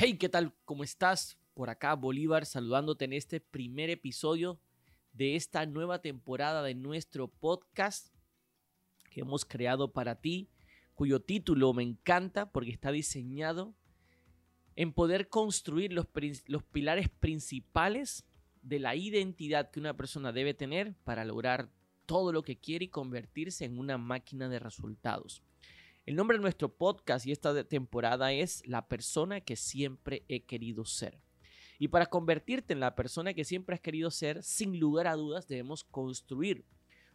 Hey, ¿qué tal? ¿Cómo estás? Por acá Bolívar saludándote en este primer episodio de esta nueva temporada de nuestro podcast que hemos creado para ti, cuyo título me encanta porque está diseñado en poder construir los, los pilares principales de la identidad que una persona debe tener para lograr todo lo que quiere y convertirse en una máquina de resultados. El nombre de nuestro podcast y esta temporada es La persona que siempre he querido ser. Y para convertirte en la persona que siempre has querido ser, sin lugar a dudas debemos construir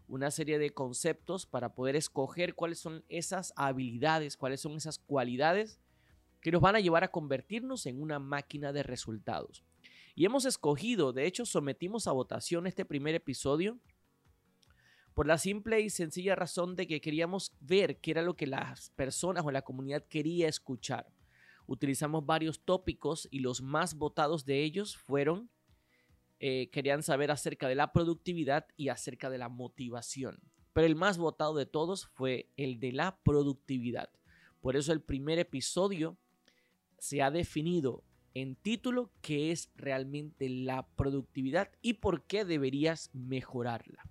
una serie de conceptos para poder escoger cuáles son esas habilidades, cuáles son esas cualidades que nos van a llevar a convertirnos en una máquina de resultados. Y hemos escogido, de hecho sometimos a votación este primer episodio por la simple y sencilla razón de que queríamos ver qué era lo que las personas o la comunidad quería escuchar. Utilizamos varios tópicos y los más votados de ellos fueron, eh, querían saber acerca de la productividad y acerca de la motivación. Pero el más votado de todos fue el de la productividad. Por eso el primer episodio se ha definido en título qué es realmente la productividad y por qué deberías mejorarla.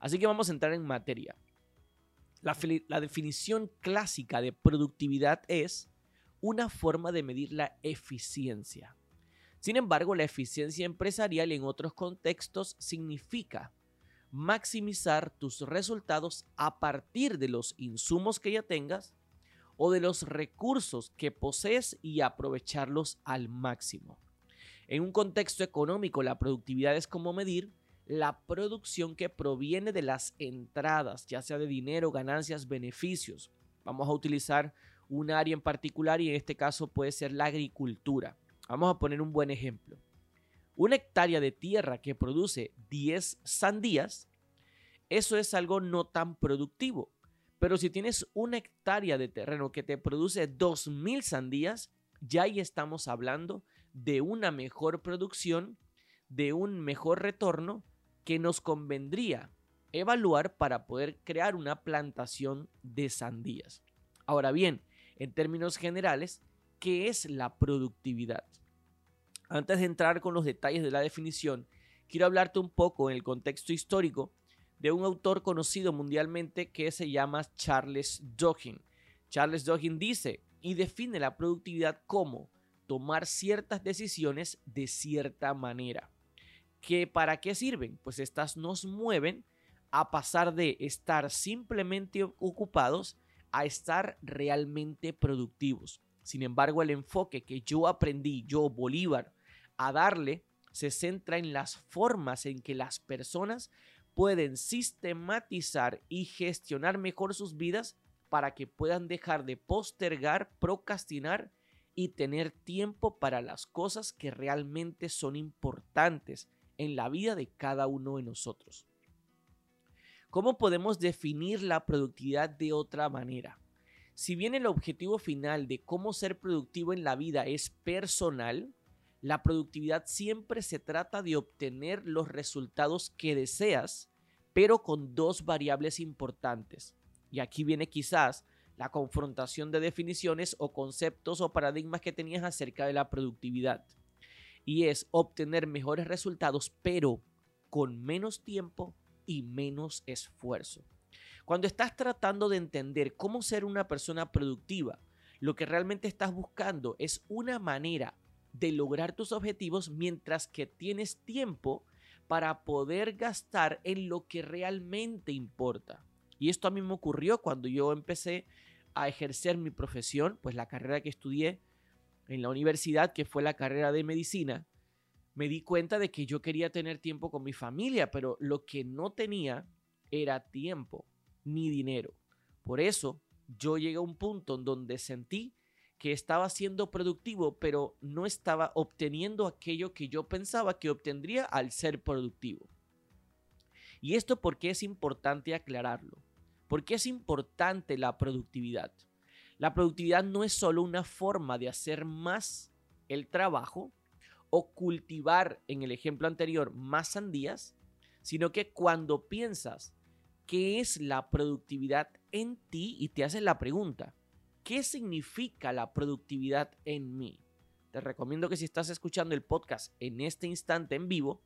Así que vamos a entrar en materia. La, definición clásica de productividad es una forma de medir la eficiencia. Sin embargo, la eficiencia empresarial en otros contextos significa maximizar tus resultados a partir de los insumos que ya tengas o de los recursos que posees y aprovecharlos al máximo. En un contexto económico, la productividad es como medir la producción que proviene de las entradas, ya sea de dinero, ganancias, beneficios. Vamos a utilizar un área en particular y en este caso puede ser la agricultura. Vamos a poner un buen ejemplo. Una hectárea de tierra que produce 10 sandías, eso es algo no tan productivo. Pero si tienes una hectárea de terreno que te produce 2.000 sandías, ya ahí estamos hablando de una mejor producción, de un mejor retorno que nos convendría evaluar para poder crear una plantación de sandías. Ahora bien, en términos generales, ¿qué es la productividad? Antes de entrar con los detalles de la definición, quiero hablarte un poco en el contexto histórico de un autor conocido mundialmente que se llama Charles Dawkins. Charles Dawkins dice y define la productividad como tomar ciertas decisiones de cierta manera que para qué sirven? Pues estas nos mueven a pasar de estar simplemente ocupados a estar realmente productivos. Sin embargo, el enfoque que yo aprendí, yo Bolívar, a darle, se centra en las formas en que las personas pueden sistematizar y gestionar mejor sus vidas para que puedan dejar de postergar, procrastinar y tener tiempo para las cosas que realmente son importantes en la vida de cada uno de nosotros. ¿Cómo podemos definir la productividad de otra manera? Si bien el objetivo final de cómo ser productivo en la vida es personal, la productividad siempre se trata de obtener los resultados que deseas, pero con dos variables importantes. Y aquí viene quizás la confrontación de definiciones o conceptos o paradigmas que tenías acerca de la productividad y es obtener mejores resultados, pero con menos tiempo y menos esfuerzo. Cuando estás tratando de entender cómo ser una persona productiva, lo que realmente estás buscando es una manera de lograr tus objetivos mientras que tienes tiempo para poder gastar en lo que realmente importa. Y esto a mí me ocurrió cuando yo empecé a ejercer mi profesión, pues la carrera que estudié en la universidad, que fue la carrera de medicina, me di cuenta de que yo quería tener tiempo con mi familia, pero lo que no tenía era tiempo ni dinero. Por eso yo llegué a un punto en donde sentí que estaba siendo productivo, pero no estaba obteniendo aquello que yo pensaba que obtendría al ser productivo. Y esto porque es importante aclararlo. Porque es importante la productividad. La productividad no es solo una forma de hacer más el trabajo o cultivar, en el ejemplo anterior, más sandías, sino que cuando piensas qué es la productividad en ti y te haces la pregunta, ¿qué significa la productividad en mí? te recomiendo que si estás escuchando el podcast en este instante en vivo,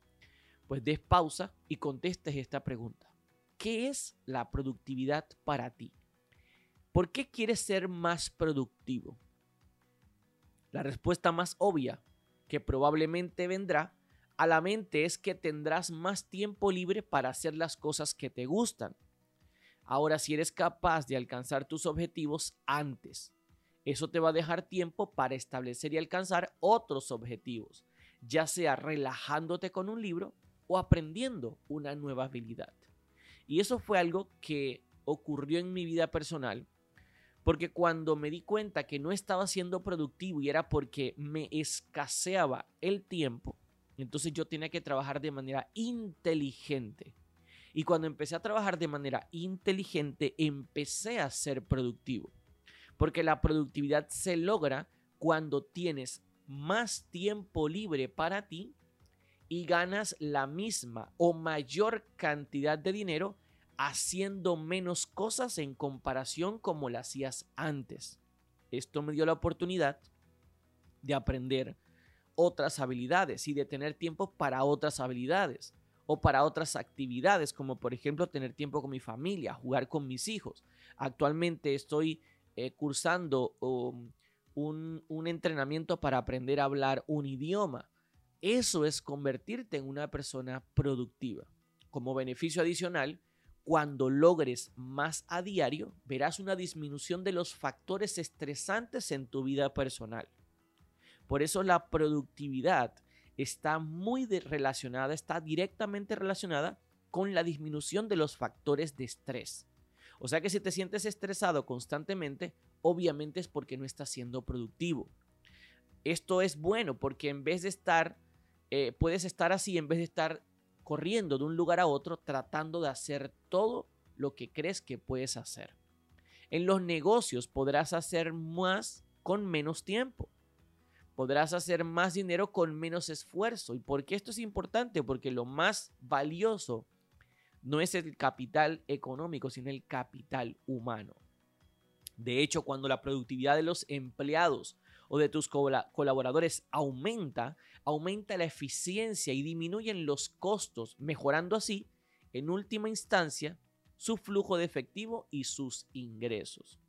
pues des pausa y contestes esta pregunta. ¿Qué es la productividad para ti? ¿Por qué quieres ser más productivo? La respuesta más obvia que probablemente vendrá a la mente es que tendrás más tiempo libre para hacer las cosas que te gustan. Ahora, si eres capaz de alcanzar tus objetivos antes, eso te va a dejar tiempo para establecer y alcanzar otros objetivos, ya sea relajándote con un libro o aprendiendo una nueva habilidad. Y eso fue algo que ocurrió en mi vida personal, porque cuando me di cuenta que no estaba siendo productivo y era porque me escaseaba el tiempo, entonces yo tenía que trabajar de manera inteligente. Y cuando empecé a trabajar de manera inteligente, empecé a ser productivo. Porque la productividad se logra cuando tienes más tiempo libre para ti y ganas la misma o mayor cantidad de dinero haciendo menos cosas en comparación como lo hacías antes. Esto me dio la oportunidad de aprender otras habilidades y de tener tiempo para otras habilidades o para otras actividades, como por ejemplo tener tiempo con mi familia, jugar con mis hijos. Actualmente estoy eh, cursando um, un, un entrenamiento para aprender a hablar un idioma. Eso es convertirte en una persona productiva. Como beneficio adicional, cuando logres más a diario, verás una disminución de los factores estresantes en tu vida personal. Por eso la productividad está muy relacionada, está directamente relacionada con la disminución de los factores de estrés. O sea que si te sientes estresado constantemente, obviamente es porque no estás siendo productivo. Esto es bueno porque en vez de estar, eh, puedes estar así, en vez de estar corriendo de un lugar a otro tratando de hacer todo lo que crees que puedes hacer. En los negocios podrás hacer más con menos tiempo podrás hacer más dinero con menos esfuerzo. ¿Y por qué esto es importante? Porque lo más valioso no es el capital económico, sino el capital humano. De hecho, cuando la productividad de los empleados o de tus colaboradores aumenta, aumenta la eficiencia y disminuyen los costos, mejorando así, en última instancia, su flujo de efectivo y sus ingresos.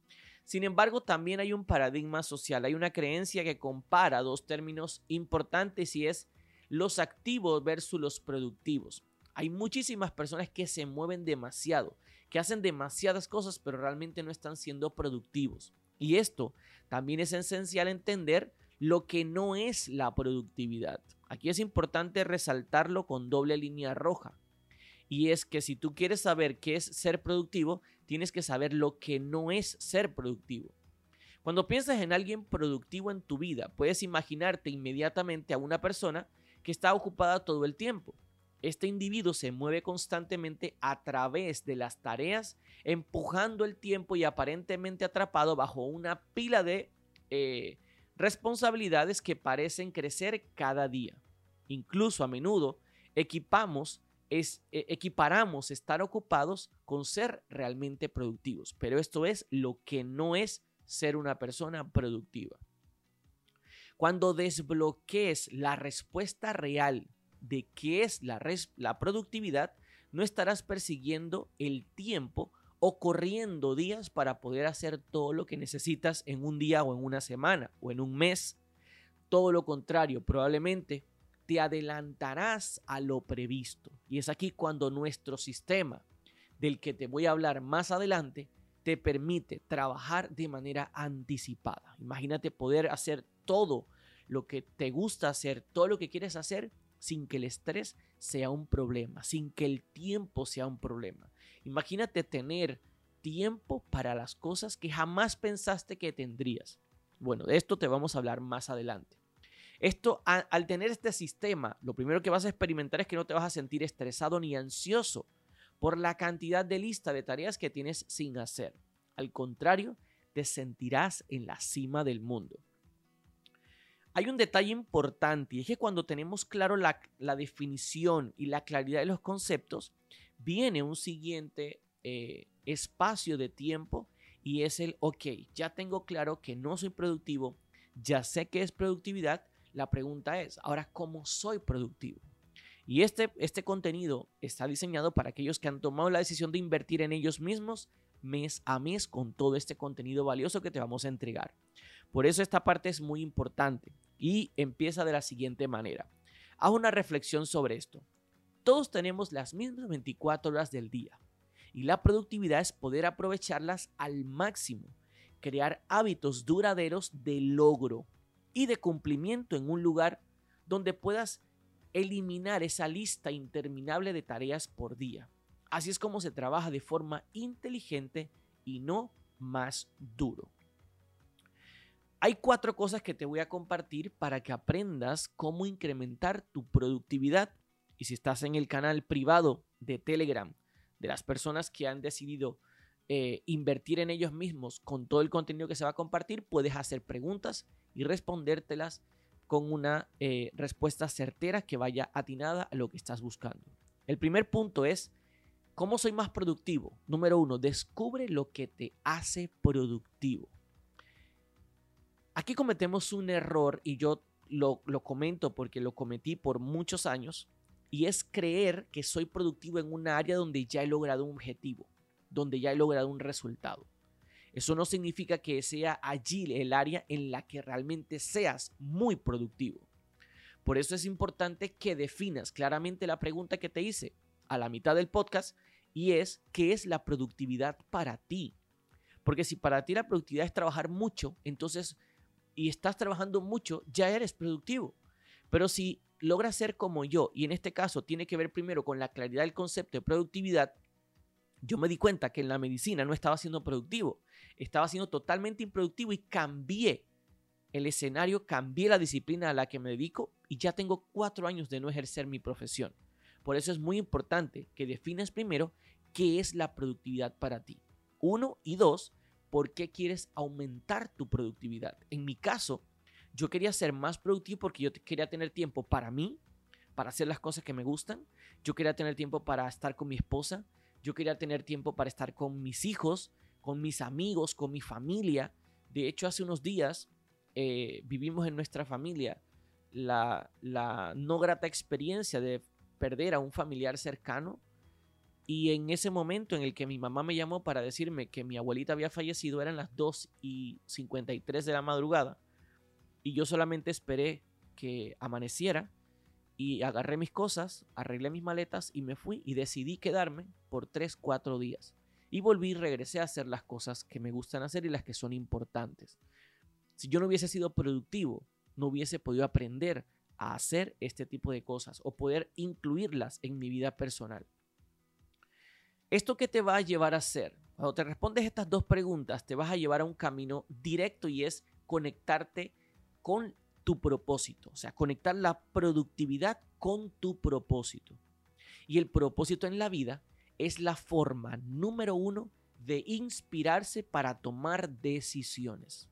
Sin embargo, también hay un paradigma social, hay una creencia que compara dos términos importantes y es los activos versus los productivos. Hay muchísimas personas que se mueven demasiado, que hacen demasiadas cosas, pero realmente no están siendo productivos. Y esto también es esencial entender lo que no es la productividad. Aquí es importante resaltarlo con doble línea roja. Y es que si tú quieres saber qué es ser productivo, tienes que saber lo que no es ser productivo. Cuando piensas en alguien productivo en tu vida, puedes imaginarte inmediatamente a una persona que está ocupada todo el tiempo. Este individuo se mueve constantemente a través de las tareas, empujando el tiempo y aparentemente atrapado bajo una pila de eh, responsabilidades que parecen crecer cada día. Incluso a menudo equipamos es, e, equiparamos estar ocupados con ser realmente productivos, pero esto es lo que no es ser una persona productiva. Cuando desbloquees la respuesta real de qué es la, la productividad, no estarás persiguiendo el tiempo o corriendo días para poder hacer todo lo que necesitas en un día o en una semana o en un mes. Todo lo contrario, probablemente te adelantarás a lo previsto. Y es aquí cuando nuestro sistema, del que te voy a hablar más adelante, te permite trabajar de manera anticipada. Imagínate poder hacer todo lo que te gusta hacer, todo lo que quieres hacer sin que el estrés sea un problema, sin que el tiempo sea un problema. Imagínate tener tiempo para las cosas que jamás pensaste que tendrías. Bueno, de esto te vamos a hablar más adelante. Esto, al tener este sistema, lo primero que vas a experimentar es que no te vas a sentir estresado ni ansioso por la cantidad de lista de tareas que tienes sin hacer. Al contrario, te sentirás en la cima del mundo. Hay un detalle importante y es que cuando tenemos claro la, definición y la claridad de los conceptos, viene un siguiente eh, espacio de tiempo y es el, ok, ya tengo claro que no soy productivo, ya sé que es productividad, la pregunta es, ahora, ¿cómo soy productivo? Y este, este contenido está diseñado para aquellos que han tomado la decisión de invertir en ellos mismos mes a mes con todo este contenido valioso que te vamos a entregar. Por eso esta parte es muy importante y empieza de la siguiente manera. Haz una reflexión sobre esto. Todos tenemos las mismas 24 horas del día y la productividad es poder aprovecharlas al máximo, crear hábitos duraderos de logro y de cumplimiento en un lugar donde puedas eliminar esa lista interminable de tareas por día. Así es como se trabaja de forma inteligente y no más duro. Hay cuatro cosas que te voy a compartir para que aprendas cómo incrementar tu productividad. Y si estás en el canal privado de Telegram de las personas que han decidido eh, invertir en ellos mismos con todo el contenido que se va a compartir, puedes hacer preguntas y respondértelas con una eh, respuesta certera que vaya atinada a lo que estás buscando. El primer punto es, ¿cómo soy más productivo? Número uno, descubre lo que te hace productivo. Aquí cometemos un error y yo lo, lo comento porque lo cometí por muchos años y es creer que soy productivo en una área donde ya he logrado un objetivo, donde ya he logrado un resultado. Eso no significa que sea allí el área en la que realmente seas muy productivo. Por eso es importante que definas claramente la pregunta que te hice a la mitad del podcast y es, ¿qué es la productividad para ti? Porque si para ti la productividad es trabajar mucho, entonces y estás trabajando mucho, ya eres productivo. Pero si logras ser como yo, y en este caso tiene que ver primero con la claridad del concepto de productividad, yo me di cuenta que en la medicina no estaba siendo productivo, estaba siendo totalmente improductivo y cambié el escenario, cambié la disciplina a la que me dedico y ya tengo cuatro años de no ejercer mi profesión. Por eso es muy importante que definas primero qué es la productividad para ti. Uno y dos, por qué quieres aumentar tu productividad. En mi caso, yo quería ser más productivo porque yo quería tener tiempo para mí, para hacer las cosas que me gustan. Yo quería tener tiempo para estar con mi esposa. Yo quería tener tiempo para estar con mis hijos, con mis amigos, con mi familia. De hecho, hace unos días eh, vivimos en nuestra familia la, la no grata experiencia de perder a un familiar cercano y en ese momento en el que mi mamá me llamó para decirme que mi abuelita había fallecido, eran las 2 y 53 de la madrugada. Y yo solamente esperé que amaneciera y agarré mis cosas, arreglé mis maletas y me fui y decidí quedarme por 3, 4 días. Y volví y regresé a hacer las cosas que me gustan hacer y las que son importantes. Si yo no hubiese sido productivo, no hubiese podido aprender a hacer este tipo de cosas o poder incluirlas en mi vida personal. ¿Esto qué te va a llevar a hacer? Cuando te respondes estas dos preguntas, te vas a llevar a un camino directo y es conectarte con tu propósito, o sea, conectar la productividad con tu propósito. Y el propósito en la vida es la forma número uno de inspirarse para tomar decisiones.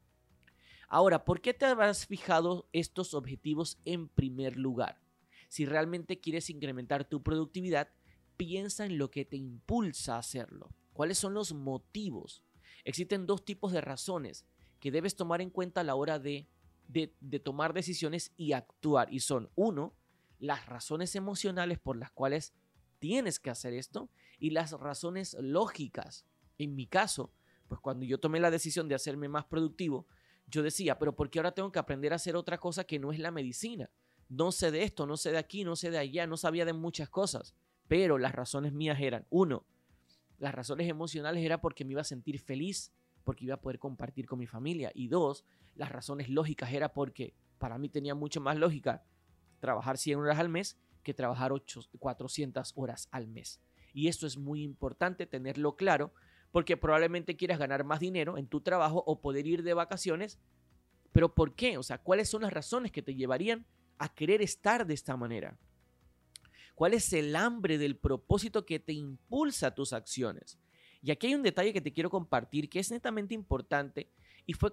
Ahora, ¿por qué te has fijado estos objetivos en primer lugar? Si realmente quieres incrementar tu productividad, piensa en lo que te impulsa a hacerlo. ¿Cuáles son los motivos? Existen dos tipos de razones que debes tomar en cuenta a la hora de, de, tomar decisiones y actuar. Y son, uno, las razones emocionales por las cuales tienes que hacer esto y las razones lógicas. En mi caso, pues cuando yo tomé la decisión de hacerme más productivo, yo decía, pero ¿por qué ahora tengo que aprender a hacer otra cosa que no es la medicina? No sé de esto, no sé de aquí, no sé de allá, no sabía de muchas cosas. Pero las razones mías eran, uno, las razones emocionales era porque me iba a sentir feliz, porque iba a poder compartir con mi familia. Y dos, las razones lógicas era porque para mí tenía mucho más lógica trabajar 100 horas al mes que trabajar 8, 400 horas al mes. Y esto es muy importante tenerlo claro porque probablemente quieras ganar más dinero en tu trabajo o poder ir de vacaciones. Pero ¿por qué? O sea, ¿cuáles son las razones que te llevarían a querer estar de esta manera? ¿Cuál es el hambre del propósito que te impulsa tus acciones? Y aquí hay un detalle que te quiero compartir que es netamente importante y fue,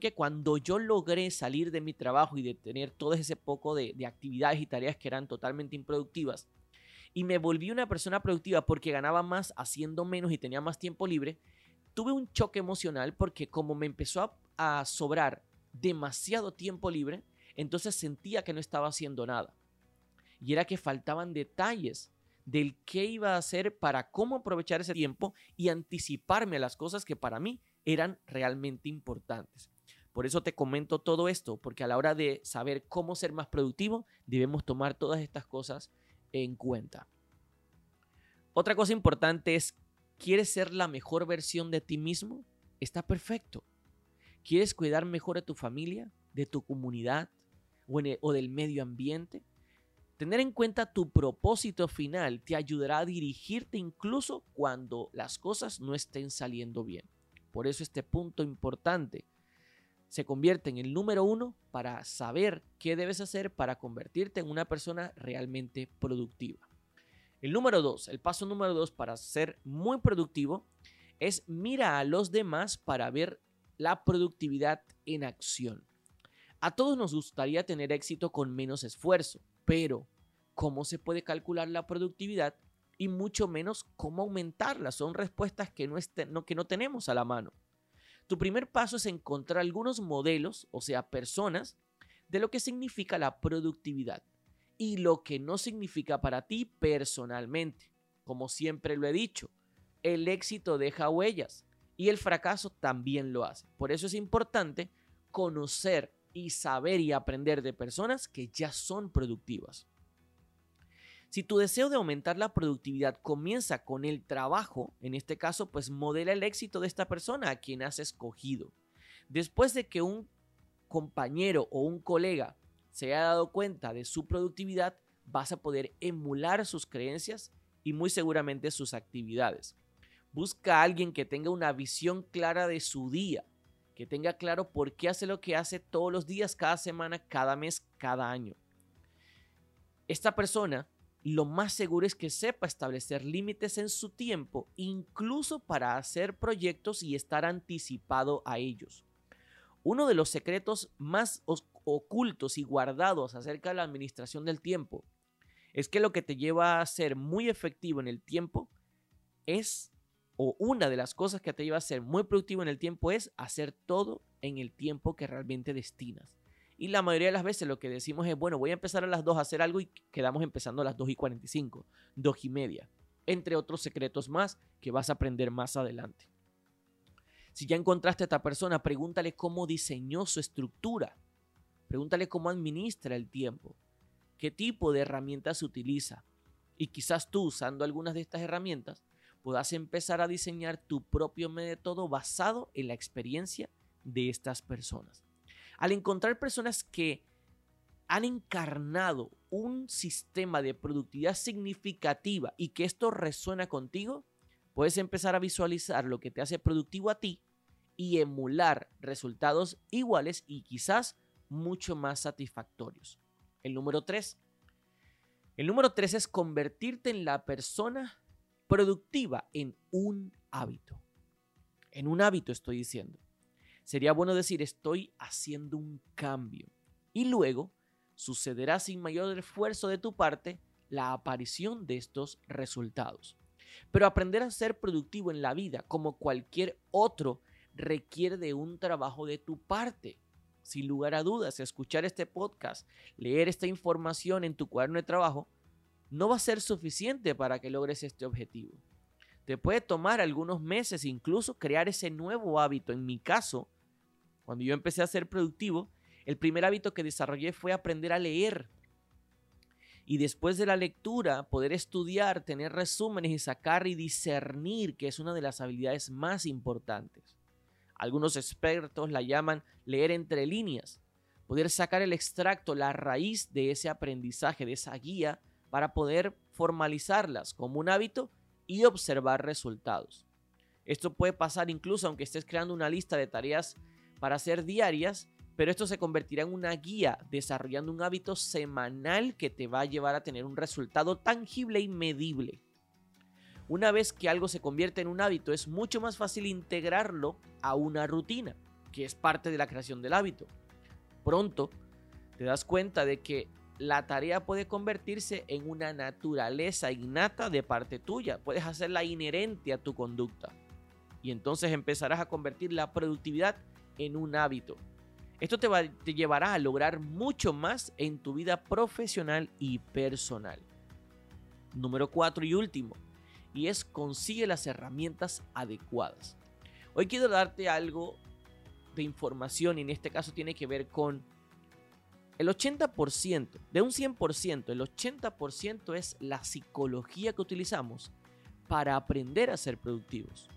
que cuando yo logré salir de mi trabajo y de tener todo ese poco de, de actividades y tareas que eran totalmente improductivas, y me volví una persona productiva porque ganaba más haciendo menos y tenía más tiempo libre, tuve un choque emocional porque como me empezó a sobrar demasiado tiempo libre, entonces sentía que no estaba haciendo nada. Y era que faltaban detalles del qué iba a hacer para cómo aprovechar ese tiempo y anticiparme a las cosas que para mí eran realmente importantes. Por eso te comento todo esto, porque a la hora de saber cómo ser más productivo, debemos tomar todas estas cosas en cuenta. Otra cosa importante es, ¿quieres ser la mejor versión de ti mismo? Está perfecto. ¿Quieres cuidar mejor a tu familia, de tu comunidad o, o del medio ambiente? Tener en cuenta tu propósito final te ayudará a dirigirte incluso cuando las cosas no estén saliendo bien. Por eso este punto importante se convierte en el número uno para saber qué debes hacer para convertirte en una persona realmente productiva. El número dos, el paso número dos para ser muy productivo es mira a los demás para ver la productividad en acción. A todos nos gustaría tener éxito con menos esfuerzo, pero ¿cómo se puede calcular la productividad? Y mucho menos cómo aumentarla. Son respuestas que no, que no tenemos a la mano. Tu primer paso es encontrar algunos modelos, o sea, personas, de lo que significa la productividad y lo que no significa para ti personalmente. Como siempre lo he dicho, el éxito deja huellas y el fracaso también lo hace. Por eso es importante conocer y saber y aprender de personas que ya son productivas. Si tu deseo de aumentar la productividad comienza con el trabajo, en este caso, pues modela el éxito de esta persona a quien has escogido. Después de que un compañero o un colega se haya dado cuenta de su productividad, vas a poder emular sus creencias y muy seguramente sus actividades. Busca a alguien que tenga una visión clara de su día, que tenga claro por qué hace lo que hace todos los días, cada semana, cada mes, cada año. Esta persona lo más seguro es que sepa establecer límites en su tiempo, incluso para hacer proyectos y estar anticipado a ellos. Uno de los secretos más ocultos y guardados acerca de la administración del tiempo es que lo que te lleva a ser muy efectivo en el tiempo es, o una de las cosas que te lleva a ser muy productivo en el tiempo es hacer todo en el tiempo que realmente destinas. Y la mayoría de las veces lo que decimos es, bueno, voy a empezar a las 2 a hacer algo y quedamos empezando a las 2 y 45, 2 y media, entre otros secretos más que vas a aprender más adelante. Si ya encontraste a esta persona, pregúntale cómo diseñó su estructura, pregúntale cómo administra el tiempo, qué tipo de herramientas utiliza. Y quizás tú, usando algunas de estas herramientas, puedas empezar a diseñar tu propio método basado en la experiencia de estas personas al encontrar personas que han encarnado un sistema de productividad significativa y que esto resuena contigo, puedes empezar a visualizar lo que te hace productivo a ti y emular resultados iguales y quizás mucho más satisfactorios. El número 3. El número 3 es convertirte en la persona productiva en un hábito. En un hábito estoy diciendo sería bueno decir estoy haciendo un cambio. Y luego sucederá sin mayor esfuerzo de tu parte la aparición de estos resultados. Pero aprender a ser productivo en la vida, como cualquier otro, requiere de un trabajo de tu parte. Sin lugar a dudas, escuchar este podcast, leer esta información en tu cuaderno de trabajo, no va a ser suficiente para que logres este objetivo. Te puede tomar algunos meses incluso crear ese nuevo hábito. En mi caso, cuando yo empecé a ser productivo, el primer hábito que desarrollé fue aprender a leer. Y después de la lectura, poder estudiar, tener resúmenes y sacar y discernir, que es una de las habilidades más importantes. Algunos expertos la llaman leer entre líneas, poder sacar el extracto, la raíz de ese aprendizaje, de esa guía, para poder formalizarlas como un hábito y observar resultados. Esto puede pasar incluso aunque estés creando una lista de tareas para hacer diarias, pero esto se convertirá en una guía desarrollando un hábito semanal que te va a llevar a tener un resultado tangible y medible. Una vez que algo se convierte en un hábito, es mucho más fácil integrarlo a una rutina, que es parte de la creación del hábito. Pronto te das cuenta de que la tarea puede convertirse en una naturaleza innata de parte tuya, puedes hacerla inherente a tu conducta. Y entonces empezarás a convertir la productividad en un hábito. Esto te, llevará a lograr mucho más en tu vida profesional y personal. Número 4 y último, y es consigue las herramientas adecuadas. Hoy quiero darte algo de información y en este caso tiene que ver con el 80%, de un 100%, el 80% es la psicología que utilizamos para aprender a ser productivos.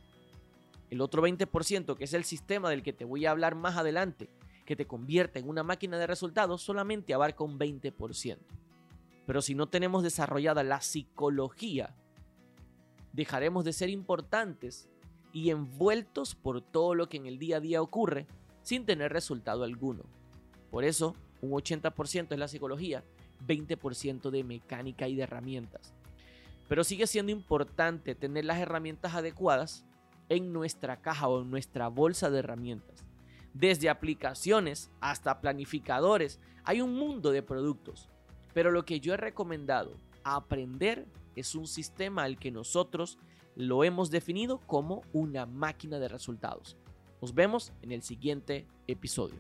El otro 20%, que es el sistema del que te voy a hablar más adelante, que te convierte en una máquina de resultados, solamente abarca un 20%. Pero si no tenemos desarrollada la psicología, dejaremos de ser importantes y envueltos por todo lo que en el día a día ocurre sin tener resultado alguno. Por eso, un 80% es la psicología, 20% de mecánica y de herramientas. Pero sigue siendo importante tener las herramientas adecuadas en nuestra caja o en nuestra bolsa de herramientas. Desde aplicaciones hasta planificadores, hay un mundo de productos. Pero lo que yo he recomendado aprender es un sistema al que nosotros lo hemos definido como una máquina de resultados. Nos vemos en el siguiente episodio.